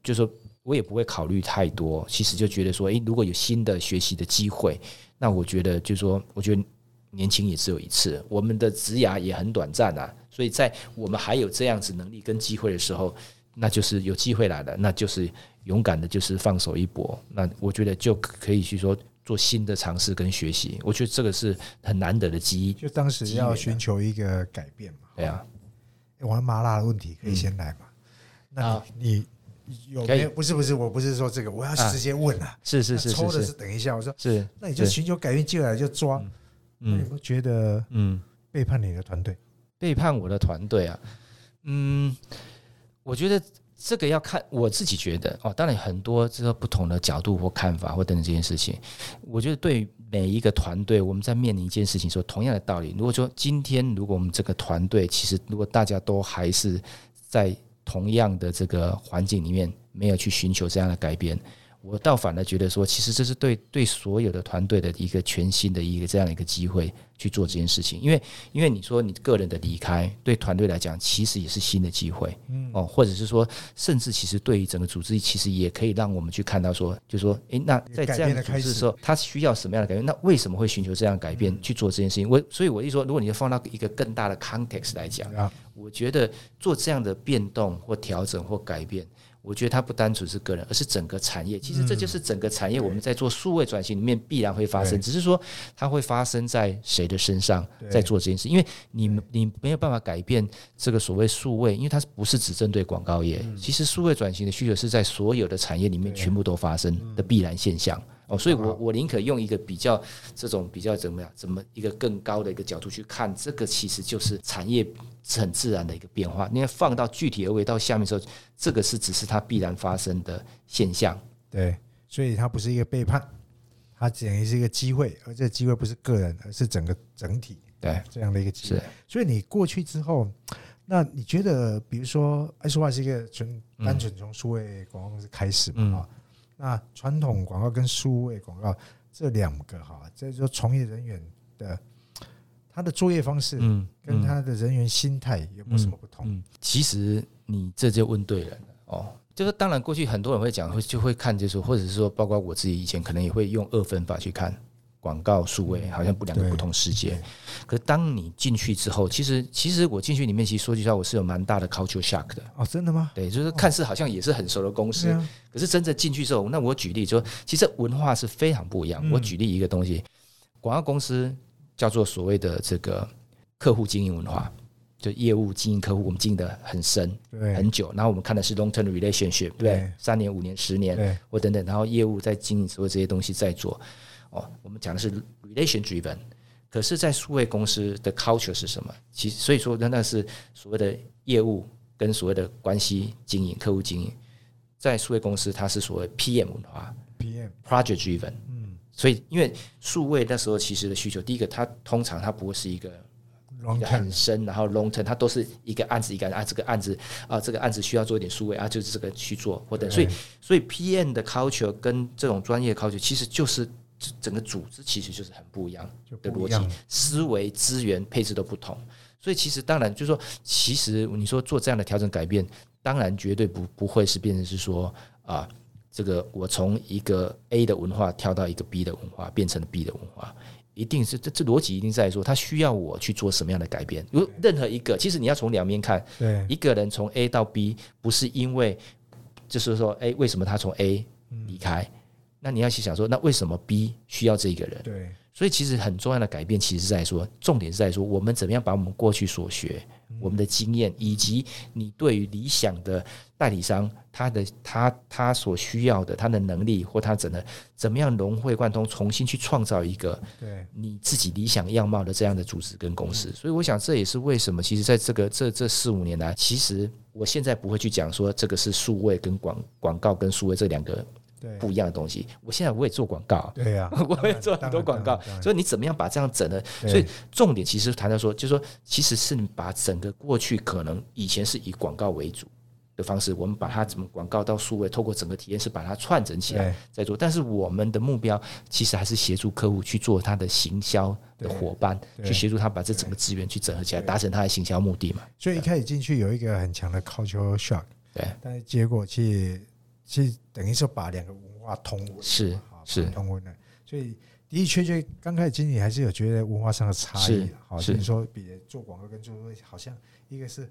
就说我也不会考虑太多，其实就觉得说，诶，如果有新的学习的机会，那我觉得就是说，我觉得年轻也只有一次，我们的职涯也很短暂啊，所以在我们还有这样子能力跟机会的时候，那就是有机会来了，那就是勇敢的，就是放手一搏。那我觉得就可以去说做新的尝试跟学习，我觉得这个是很难得的机遇。就当时要寻求一个改变嘛。对啊，诶玩麻辣的问题可以先来嘛？那啊你你有没有？不是不是，我不是说这个，我要啊直接问啊。是是是抽的是等一下，我说是，那你就寻求改变，进来就抓。嗯你有嗯没有觉得嗯。背叛你的团队？背叛我的团队啊，嗯，我觉得这个要看我自己觉得哦，当然很多这个不同的角度或看法或等等这件事情，我觉得对每一个团队，我们在面临一件事情说，同样的道理，如果说今天如果我们这个团队其实如果大家都还是在同样的这个环境里面，没有去寻求这样的改变。我倒反而觉得说，其实这是对对所有的团队的一个全新的一个这样的一个机会去做这件事情，因为因为你说你个人的离开，对团队来讲其实也是新的机会，嗯哦，或者是说，甚至其实对于整个组织，其实也可以让我们去看到说，就说，诶，那在这样的组织的时候，他需要什么样的改变？那为什么会寻求这样的改变去做这件事情？我所以我一说，如果你要放到一个更大的 context 来讲，啊，我觉得做这样的变动或调整或改变。我觉得它不单纯是个人，而是整个产业。其实这就是整个产业我们在做数位转型里面必然会发生，只是说它会发生在谁的身上在做这件事。因为你你没有办法改变这个所谓数位，因为它不是只针对广告业。其实数位转型的需求是在所有的产业里面全部都发生的必然现象。哦，所以我我宁可用一个比较这种比较怎么样，怎么一个更高的一个角度去看，这个其实就是产业是很自然的一个变化。因为放到具体而为到下面的时候，这个是只是它必然发生的现象。对，所以它不是一个背叛，它等于是一个机会，而这个机会不是个人，而是整个整体对，这样的一个机会。所以你过去之后，那你觉得，比如说，爱说话是一个纯单纯从数位广告公司开始嘛？嗯啊、那传统广告跟数位广告这两个哈，这就说从业人员的他的作业方式嗯，跟他的人员心态有没有什么不同？嗯，其实你这就问对人了哦。就是当然，过去很多人会讲，会就会看，就是说或者是说，包括我自己以前可能也会用二分法去看广告数位，好像不两个不同世界。可是当你进去之后，其实其实我进去里面，其实说句实话，我是有蛮大的 culture shock 的。哦，真的吗？对，就是看似好像也是很熟的公司可是真正进去之后，那我举例说，其实文化是非常不一样。嗯我举例一个东西，广告公司叫做所谓的这个客户经营文化，就业务经营客户，我们经营的很深很久，然后我们看的是 long term relationship，对不对对？三年、五年、十年对或等等，然后业务在经营所有这些东西在做。哦，我们讲的是 relation driven。可是，在数位公司的 culture 是什么？其实，所以说，那那是所谓的业务跟所谓的关系经营、客户经营，在数位公司它是所谓 PM 文化 PM，（project driven）。嗯所以，因为数位那时候其实的需求，第一个，它通常它不会是一个，long 一个很深，然后 long term，它都是一个案子一个案子啊，这个案子啊，这个案子需要做一点数位啊，就是这个去做或者，所以所以 PM 的 culture 跟这种专业 culture 其实就是整个组织其实就是很不一样的逻辑思维、资源配置都不同。所以其实当然就是说，其实你说做这样的调整改变，当然绝对不不会是变成是说啊，这个我从一个 A 的文化跳到一个 B 的文化，变成了 B 的文化。一定是这这逻辑一定在说，他需要我去做什么样的改变？如任何一个，其实你要从两面看，对一个人从 A 到 B，不是因为就是说，哎，为什么他从 A 离开？那你要去想说，那为什么 B 需要这个人？对所以其实很重要的改变，其实是在说，重点是在说，我们怎么样把我们过去所学、我们的经验，以及你对于理想的代理商他的他他所需要的他的能力或他怎的怎么样融会贯通，重新去创造一个对你自己理想样貌的这样的组织跟公司。所以我想这也是为什么，其实在这个这这四五年来，其实我现在不会去讲说这个是数位跟广广告跟数位这两个对不一样的东西。我现在我也做广告啊。对呀，我也做很多广告所以你怎么样把这样整的？所以重点其实谈到说，就是说，其实是你把整个过去可能以前是以广告为主的方式，我们把它怎么广告到数位，透过整个体验是把它串整起来对再做。但是我们的目标其实还是协助客户去做他的行销的伙伴，去协助他把这整个资源去整合起来，达成他的行销目的嘛。所以一开始进去有一个很强的 cultural shock，对，但是结果去去等于是把两个文化通文，是好是。通文的，所以的的确确刚开始经理还是有觉得文化上的差异，好，是。就是说比做广告跟做好像一个是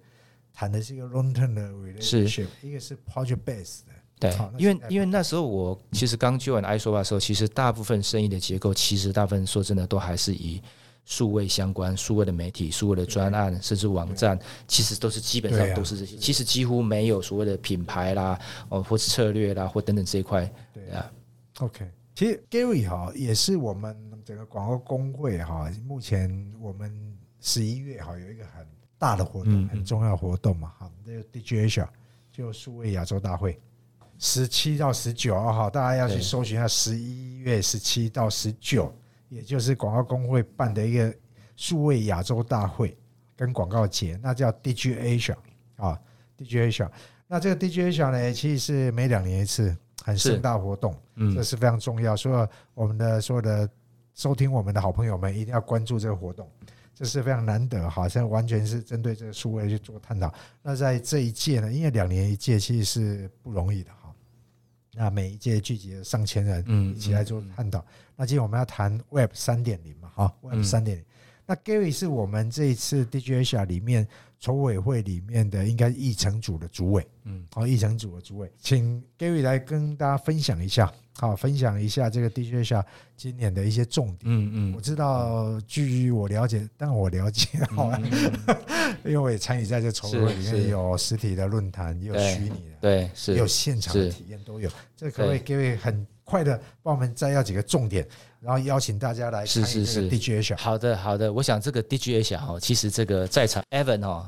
谈的是一个 long term 的 relationship，一个是 project based 的，对，因为因为那时候我其实刚就完 i s o 的时候，其实大部分生意的结构，其实大部分说真的都还是以数位相关、数位的媒体、数位的专案，甚至网站，其实都是基本上都是这些。其实几乎没有所谓的品牌啦，哦，或是策略啦，或等等这一块。对。啊，OK，其实 Gary 哈也是我们整个广告工会哈，目前我们十一月哈有一个很大的活动，很重要的活动嘛哈，那个 DGH 就数位亚洲大会，十七到十九号哈，大家要去搜寻一下十一月十七到十九，也就是广告工会办的一个数位亚洲大会跟广告节，那叫 DG Asia 啊，DG Asia。那这个 DG Asia 呢，其实是每两年一次，很盛大活动。嗯这，是非常重要。所以我们的所有的收听我们的好朋友们，一定要关注这个活动，这是非常难得，好像完全是针对这个数位去做探讨。那在这一届呢，因为两年一届其实是不容易的哈。那每一届聚集了上千人嗯一起来做探讨。那今天我们要谈 Web 三点零嘛，哈，Web 嗯三点零。那 Gary 是我们这一次 DGH 里面筹委会里面的应该是议程组的主委，嗯，好，议程组的主委，请 Gary 来跟大家分享一下，好，分享一下这个 DGH 今年的一些重点。嗯嗯，我知道，据我了解，但我了解好了，因为我也参与在这筹委会里是是面，有实体的论坛，也有对虚拟的，对，也是有现场的是体验都有。这可不可以 Gary 很快的帮我们摘要几个重点，然后邀请大家来是是参与这个 DGH？好的，好的，我想这个 DGH 哈，其实这个在场 Evan 哦，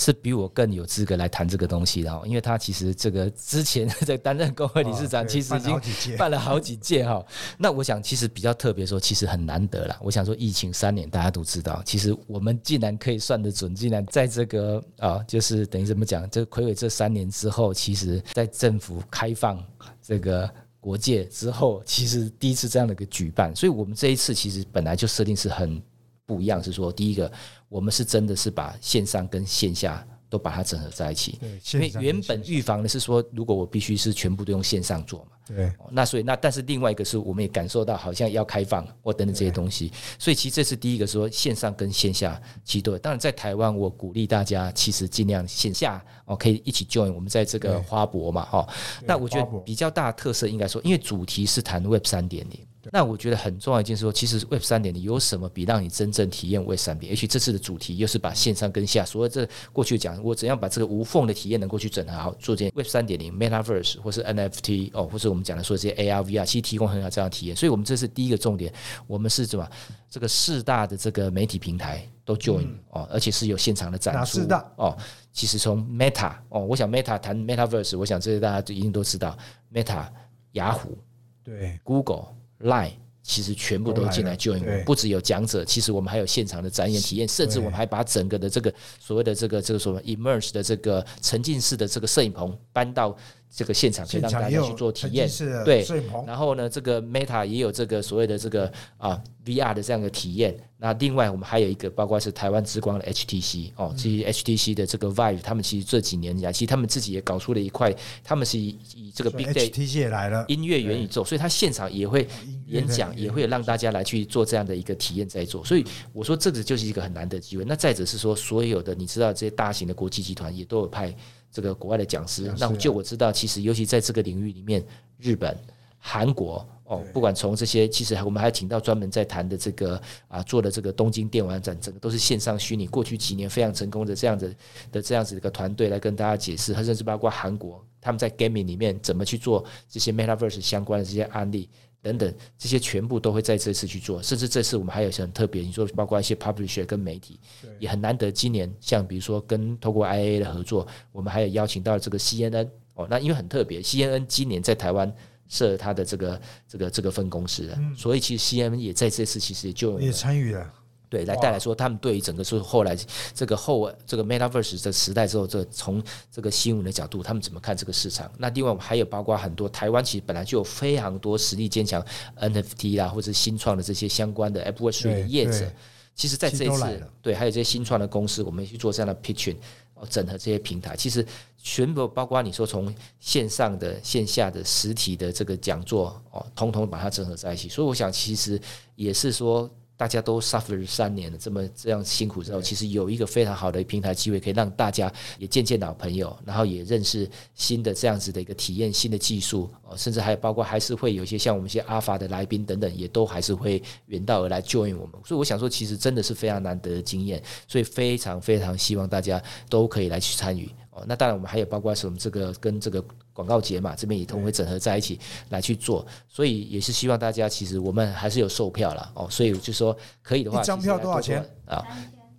是比我更有资格来谈这个东西的哦，因为他其实这个之前 在担任工会理事长，其实已经办了好几届哈。那我想其实比较特别说，其实很难得了。我想说，疫情三年，大家都知道，其实我们竟然可以算得准，竟然在这个啊，就是等于怎么讲，这魁伟这三年之后，其实在政府开放这个国界之后，其实第一次这样的一个举办，所以我们这一次其实本来就设定是很。不一样是说，第一个，我们是真的是把线上跟线下都把它整合在一起。对，因为原本预防的是说，如果我必须是全部都用线上做嘛。对。那所以那但是另外一个是，我们也感受到好像要开放或等等这些东西。所以其实这是第一个说线上跟线下其实都。当然在台湾，我鼓励大家其实尽量线下哦可以一起 join 我们在这个花博嘛哈。那我觉得比较大的特色应该说，因为主题是谈 Web 三点零。那我觉得很重要一件事说，其实 Web 三点零有什么比让你真正体验 Web 三点？而且这次的主题又是把线上跟下，所以这过去讲我怎样把这个无缝的体验能够去整合好，做件 Web 三点零 Metaverse 或是 NFT 哦，或是我们讲的说这些 AR VR，其实提供很好这样体验。所以我们这是第一个重点，我们是怎么这个四大的这个媒体平台都 join 哦，而且是有现场的展出哦。其实从 Meta 哦，我想 Meta 谈 Metaverse，我想这些大家一定都知道 Meta 雅虎对 Google。Line 其实全部都进来救我们，不只有讲者，其实我们还有现场的展演体验，甚至我们还把整个的这个所谓的这个这个什么 immerse 的这个沉浸式的这个摄影棚搬到。这个现场可以让大家去做体验，对。然后呢，这个 Meta 也有这个所谓的这个啊 VR 的这样的体验。那另外我们还有一个，包括是台湾之光的 HTC 哦，其实 HTC 的这个 Vive，他们其实这几年来，其实他们自己也搞出了一块，他们是以以这个 Big Day 也来了音乐元宇宙，所以他现场也会演讲，也会让大家来去做这样的一个体验在做。所以我说这个就是一个很难的机会。那再者是说，所有的你知道这些大型的国际集团也都有派。这个国外的讲师，那就我知道，其实尤其在这个领域里面，日本、韩国哦，不管从这些，其实我们还请到专门在谈的这个啊，做的这个东京电玩展，整个都是线上虚拟，过去几年非常成功的这样子的这样子一个团队来跟大家解释，甚至包括韩国他们在 gaming 里面怎么去做这些 metaverse 相关的这些案例。等等，这些全部都会在这次去做，甚至这次我们还有一些很特别，你说包括一些 publisher 跟媒体，也很难得。今年像比如说跟透过 IA 的合作，我们还有邀请到这个 CNN 哦，那因为很特别，CNN 今年在台湾设它的这个这个这个分公司，所以其实 CNN 也在这次其实就也参与了。对，来带来说，他们对于整个说后来这个后这个 Metaverse 的时代之后，这从这个新闻的角度，他们怎么看这个市场？那另外我们还有包括很多台湾其实本来就有非常多实力坚强 NFT 啦，或者新创的这些相关的 App Web 的业者，其实在这一次对，还有这些新创的公司，我们去做这样的 pitching，哦，整合这些平台，其实全部包括你说从线上的、线下的、实体的这个讲座哦，通通把它整合在一起。所以我想，其实也是说。大家都 suffer 三年了，这么这样辛苦之后，其实有一个非常好的平台机会，可以让大家也见见老朋友，然后也认识新的这样子的一个体验，新的技术哦，甚至还有包括还是会有一些像我们一些阿法的来宾等等，也都还是会远道而来 join 我们。所以我想说，其实真的是非常难得的经验，所以非常非常希望大家都可以来去参与哦。那当然，我们还有包括什么这个跟这个。广告节嘛，这边也同会整合在一起来去做，所以也是希望大家，其实我们还是有售票了哦，所以就说可以的话，一张票多少钱啊？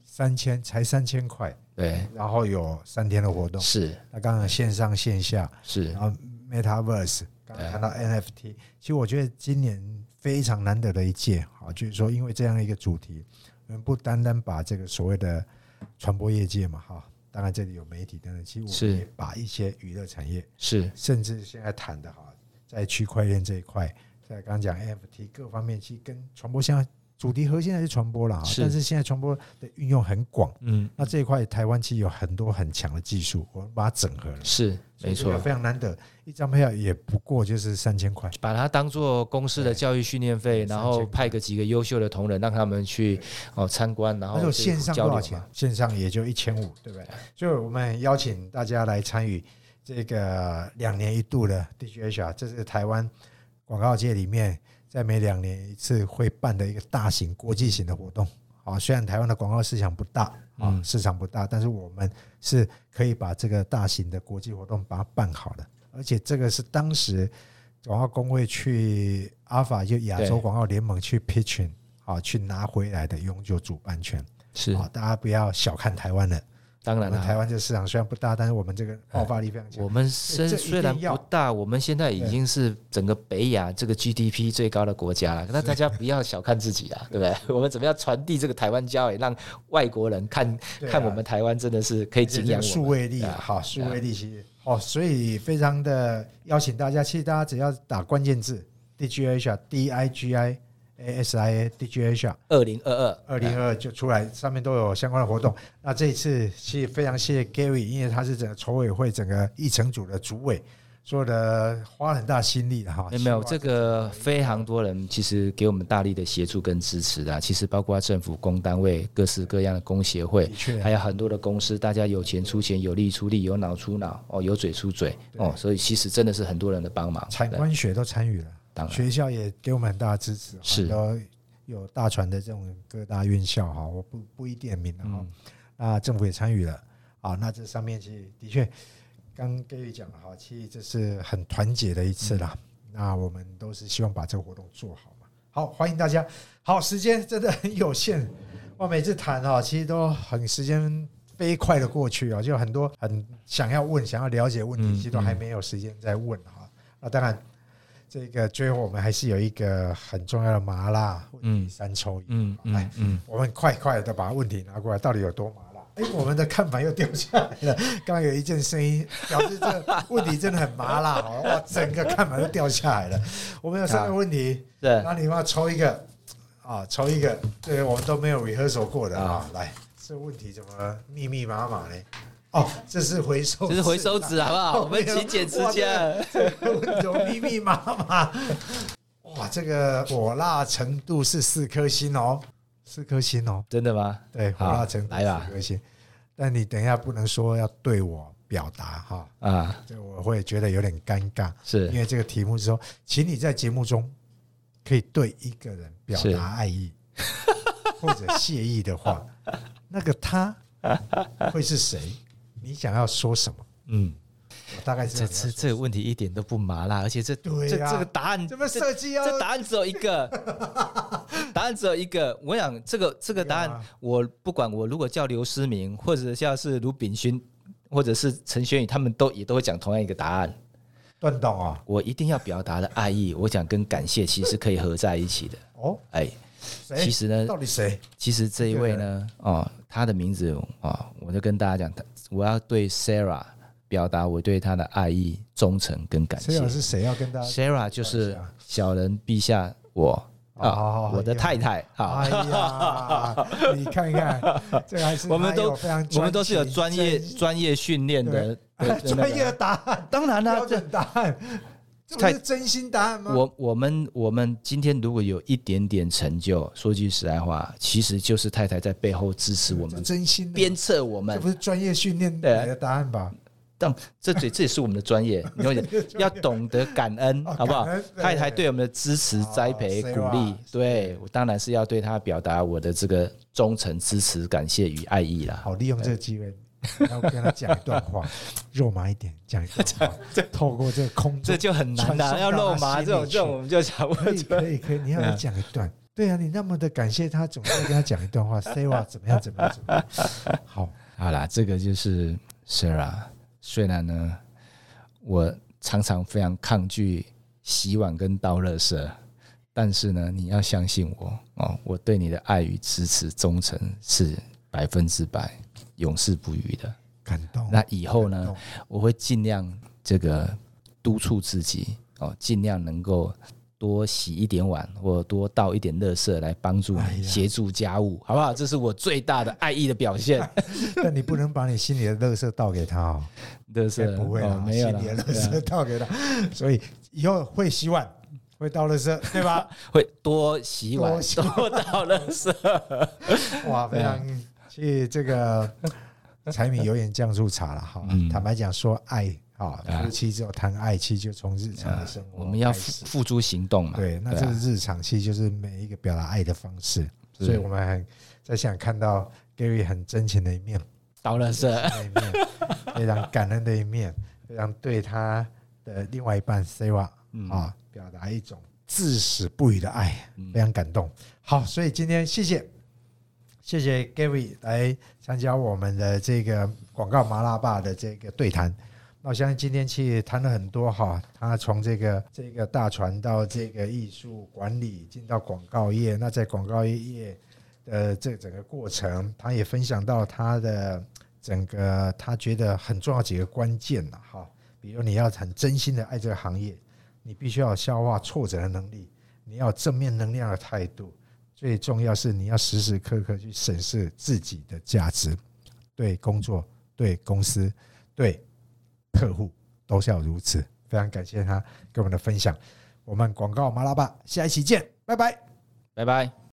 三千，才三千块。对，然后有三天的活动。是，那刚刚线上线下是，然后 Metaverse，刚刚谈到 NFT，其实我觉得今年非常难得的一届啊，就是说因为这样一个主题，我们不单单把这个所谓的传播业界嘛，哈。当然，这里有媒体等等，其实我们也把一些娱乐产业是，甚至现在谈的哈，在区块链这一块，在刚刚讲 NFT 各方面，其实跟传播现在主题核心还是传播了哈，但是现在传播的运用很广，嗯，那这一块台湾其实有很多很强的技术，我们把它整合了，是没错，非常难得，一张票也不过就是三千块，把它当做公司的教育训练费，然后派个几个优秀的同仁让他们去哦参观，然后线上多少钱？线上也就一千五，对不对？所以我们邀请大家来参与这个两年一度的 DGH，这是台湾广告界里面。在每两年一次会办的一个大型国际型的活动，啊，虽然台湾的广告市场不大，啊，市场不大，但是我们是可以把这个大型的国际活动把它办好的，而且这个是当时广告工会去阿法就亚洲广告联盟去 pitching，啊，去拿回来的永久主办权，是。啊，大家不要小看台湾的，我们当然了，台湾这个市场虽然不大，但是我们这个爆发力非常强。我们虽虽然不大，我们现在已经是整个北亚这个 GDP 最高的国家了。那大家不要小看自己啊，对不对？我们怎么样传递这个台湾教育，让外国人看啊看我们台湾真的是可以敬仰我们。数位力啊，好，数位力其实哦，所以非常的邀请大家，其实大家只要打关键字 DGA D I G I A S I A 二零二二二零二就出来，上面都有相关的活动。那这一次其实非常谢谢 Gary，因为他是整个筹委会整个议程组的主委，所有的花很大心力的哈。没有没有，这个非常多人其实给我们大力的协助跟支持的啊、其实包括政府、公单位、各式各样的工协会还有很多的公司，大家有钱出钱，有力出力，有脑出脑，哦，有嘴出嘴，哦，所以其实真的是很多人的帮忙。产对官学都参与了。当然学校也给我们很大的支持，是很多有大船的这种各大院校哈，我不不一点名了哈。嗯那政府也参与了啊，那这上面其实的确，刚 Gary 讲了哈，其实这是很团结的一次啦。嗯那我们都是希望把这个活动做好嘛。好，欢迎大家。好，时间真的很有限，我每次谈哈，其实都很时间飞快的过去啊，就很多很想要问、想要了解的问题，嗯其实都还没有时间再问哈。那当然。这个最后我们还是有一个很重要的麻辣问题嗯三抽一，嗯来嗯嗯，我们快快的把问题拿过来，到底有多麻辣？哎，我们的看板又掉下来了。刚刚有一阵声音，表示这个问题真的很麻辣哦！哇，整个看板都掉下来了。我们有三个问题，对那，你们要抽一个啊，抽一个，对我们都没有 rehearsal 过的啊。来，这问题怎么密密麻麻呢？哦，这是回收，这是回收纸，好不好？我们勤俭持家。这个问题怎么密密麻麻？哇，这个火辣程度是四颗星哦，四颗星哦。真的吗？对，火辣程度四颗星。但你等一下不能说要对我表达哈，啊，这我会觉得有点尴尬，是因为这个题目是说，请你在节目中可以对一个人表是达爱意 或者谢意的话，那个他会是谁？你想要说什么？嗯，我大概知道这这这个问题一点都不麻辣，而且这这对呀这个答案怎么这设计啊这答案只有一个，答案只有一个。我想这个这个答案我不管我如果叫刘思明，或者像是卢炳勋，或者是陈轩宇，他们都也都会讲同样一个答案。断档啊？我一定要表达的爱意，我想跟感谢其实可以合在一起的。哦，哎，谁？其实呢，到底谁？其实这一位呢，哦，他的名字哦，我就跟大家讲，他我要对 Sarah 表达我对他的爱意、忠诚跟感谢谁。老是谁要跟大家？Sarah 就是小人陛下我啊，我的太太啊，哎呀，你看看，这还是 我们都非常我们都是有专业真专业训练的 专业的。答案，当然啦、这标准答案，这是真心答案吗？我我们我们今天如果有一点点成就，说句实在话，其实就是太太在背后支持我们，真心，鞭策我们这不。是专业训练对来的答案吧？但这这这也是我们的专业，你了解，要懂得感恩，哦好不好太太对我们的支持、哦栽培、是鼓励，对我当然是要对她表达我的这个忠诚、支持、感谢与爱意啦。好，利用这个机会，要跟他讲一段话，肉麻一点，讲一段话，透过这个空中，这就很难啦，传送要肉麻这种这种，我们就想可以问可以可以，你要来讲一段。对啊，你那么的感谢他，总是要跟他讲一段话，say 话 怎么样怎么样怎么样。好，好啦，这个就是 Sarah。虽然呢，我常常非常抗拒洗碗跟倒垃圾，但是呢，你要相信我哦，我对你的爱与支持、忠诚是百分之百、永世不渝的。感动。那以后呢，我会尽量这个督促自己哦，尽量能够多洗一点碗，或多倒一点垃圾来帮助你协助家务，好不好？这是我最大的爱意的表现。但你不能把你心里的垃圾倒给他哦，垃该圾不会啊，哦没有心里的了，垃圾倒给他。所以以后会洗碗，会倒垃圾，对吧？会多洗碗多，倒垃圾。哇，非常，其实这个柴米油盐酱醋茶了哈。嗯坦白讲，说爱啊，啊夫妻只有谈爱，其实就从日常的生活我们要付付诸行动嘛。对，那这啊个日常其实就是每一个表达爱的方式，所以我们很在想看到 Gary 很真情的一面，倒垃圾，那一面非常感恩的一面，非常对他的另外一半 Seva 嗯啊表达一种至死不渝的爱，嗯非常感动。好，所以今天谢谢。谢谢 Gary 来参加我们的这个广告麻辣爸的这个对谈。那我相信今天其实谈了很多哈，他从这个这个大船到这个艺术管理，进到广告业，那在广告业的这整个过程，他也分享到他的整个他觉得很重要几个关键了哈，比如你要很真心的爱这个行业，你必须要消化挫折的能力，你要正面能量的态度，最重要是你要时时刻刻去审视自己的价值，对工作、对公司、对。客户都是要如此，非常感谢他给我们的分享。我们广告麻辣吧，下一期见，拜拜，拜拜。